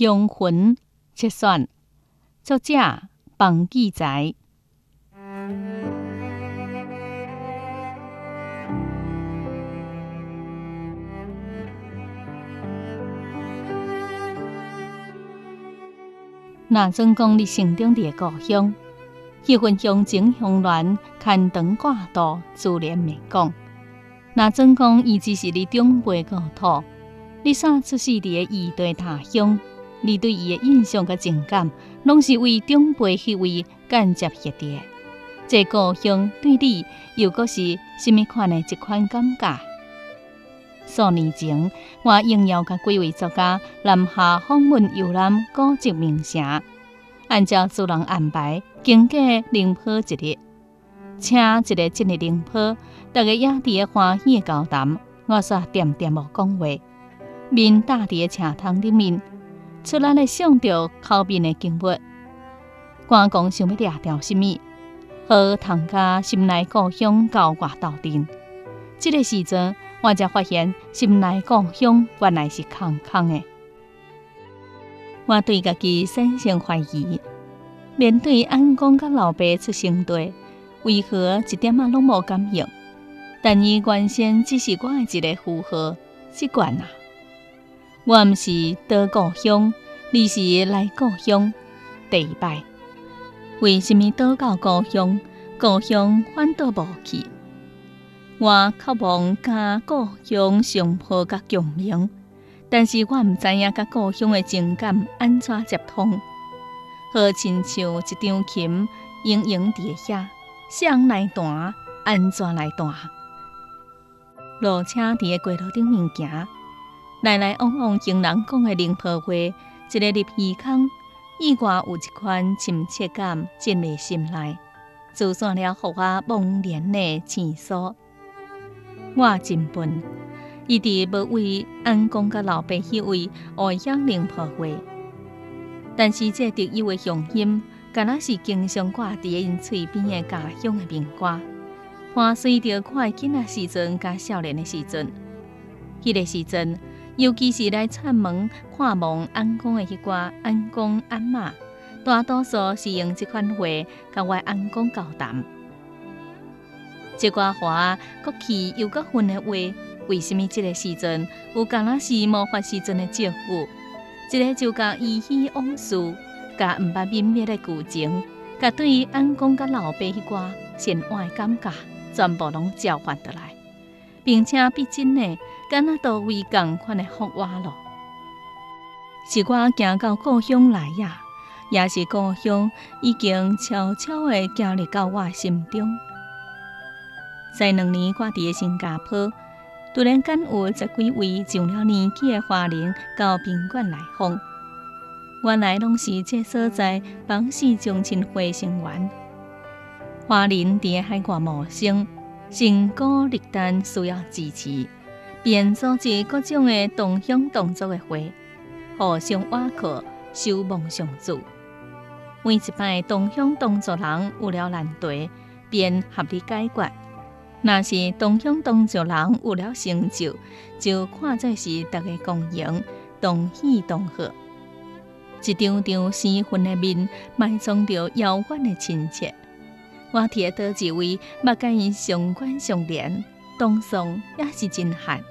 香魂切算，作者房记载。那总讲你心中的故乡，迄份乡情乡恋，牵肠挂肚，自然袂讲。那总讲伊只是你长辈故土，你啥出世伫个异地他乡，你对伊的印象甲情感，拢是为长辈迄位间接迄的。这故乡对你又阁是甚物款的一款感觉？数年前，我应邀甲几位作家南下访问游览古迹名城，按照主人安排，经过宁波一日，请一个今日灵坡，大家也伫个欢喜的交谈。我煞点点无讲话，面搭伫个茶汤里面，出来咧想着口边的景物。关公想要掠条什物，和唐家心内故乡交挂头顶。这个时阵。我才发现，心内故乡原来是空空的。我对家己产生怀疑：面对安公甲老爸出生地，为何一点仔拢无感应？但伊原先只是我的一个符号习惯啊！我毋是到故乡，而是来故乡第一摆。为什么倒到故乡，故乡反倒无去？我渴望甲故乡上坡甲共鸣，但是我毋知影甲故乡的情感安怎接通。好亲像一张琴，盈盈伫遐，谁来弹？安怎来弹？路车伫个街路顶面行，来来往往行人讲的灵坡话，一个入耳孔，意外有一款亲切感进入心内，就算了，互我忘年的情愫。我真笨，一直无为安公甲老爸迄位外乡灵破话，但是这特有的乡音，敢若是经常挂伫因嘴边的家乡的名歌。伴随着看囡仔时阵甲少年的时阵，迄个时阵，尤其是来串门看望安公的迄寡安公安妈，大多数是用这款话甲我安公交谈。这寡话，国气又国分的话，为什么这个时阵有敢若是魔法时阵的祝福？一个就甲依稀往事，甲毋捌泯灭的旧情，甲对于安公甲老爸迄寡深爱的感觉，全部拢召唤得来，并且逼真的敢若到位共款的福话咯。是我行到故乡来呀，也是故乡已经悄悄的行入到我心中。在两年我伫个新加坡，突然间有十几位上了年纪的华人到宾馆来访，原来拢是这所在帮氏宗亲会成员。华人伫个海外谋生，成功立单需要支持，便组织各种的同乡同族的会，互相挖苦，守望相助。每一摆同乡同族人有了难题，便合力解决。若是同乡同族人有了成就，就看作是大家共赢，同喜同贺。一张张鲜粉的面，埋藏着遥远的亲切。我听到一位目甲因上关上连，当送也是真罕。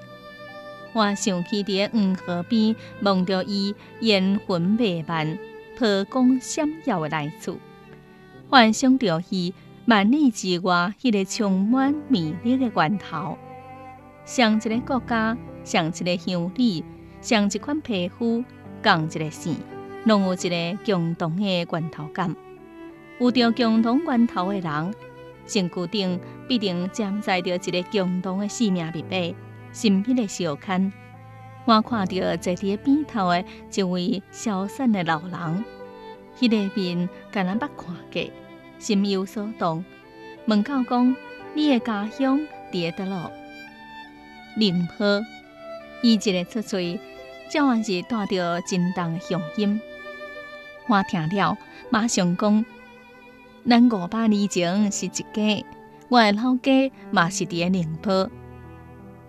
我想起伫黄河边，望着伊烟魂弥漫、波光闪耀的来处，幻想着伊。万里之外，迄个充满魅力的源头，像一个国家，像一个乡里，像一款皮肤，共一个线，拢有一个共同的源头感。有着共同源头的人，身躯顶必定沾载着一个共同的生命密码，神秘的相牵。我看到在伫边头的一位消散的老人，迄个面敢若捌看过。心有所动，问到讲：“你的家乡伫倒落？”宁波，伊一个出嘴，照样是带着真重的乡音。我听了，马上讲：“咱五百年前是一家，我的老家嘛是伫个宁波。”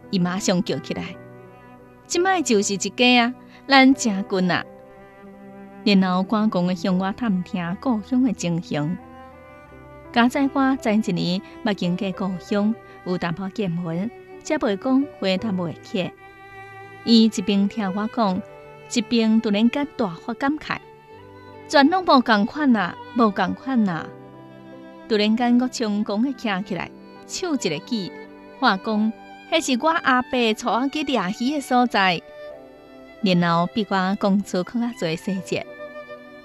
伊马上叫起来：“即摆就是一家啊，咱真近啊！”然后赶工的向我探听故乡的情形。加在我前一年捌经过故乡，有淡薄见闻，才袂讲回答袂起。伊一边听我讲，一边突然间大发感慨：全拢无共款啊，无共款啊！突然间，我成功的站起来，手一个举，话讲：迄是我阿伯带我去掠鱼的所在。然后逼我讲出更较侪细节，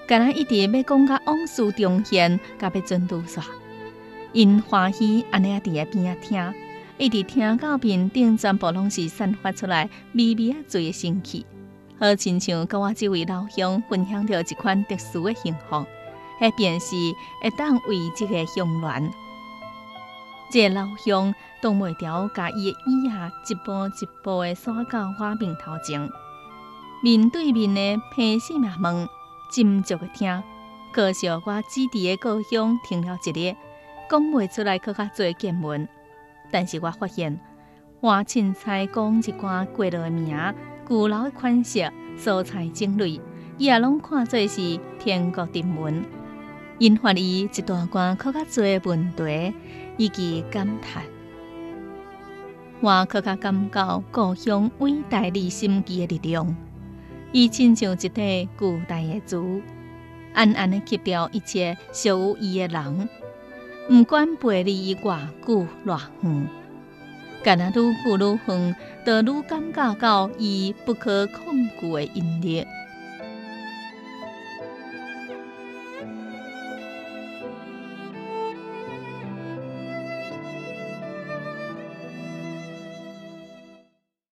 敢若一直要讲到往事重现，甲要准度煞。因欢喜安尼啊伫个边仔听，一直听到面顶全部拢是散发出来微微啊醉的香气，好亲像甲我这位老乡分享着一款特殊的幸福，迄便是会当为这个乡恋。这个老乡挡袂牢，甲伊的椅啊一步一步的刷到我面头前。面对面的平视嘛问，斟酌的听，可惜我指地的故乡停了一日，讲袂出来，更较多见闻。但是我发现，我凊彩讲一寡过落的名、古老的款式、蔬菜种类，伊也拢看做是天国人文，引发伊一大段更较多问题以及感叹。我更较感觉故乡伟大而心机的力量。伊亲像一块巨大的珠，暗暗的吸掉一切属于伊的人，毋管背离伊偌久偌远，干那愈久愈远，就愈感觉到伊不可抗拒的引力。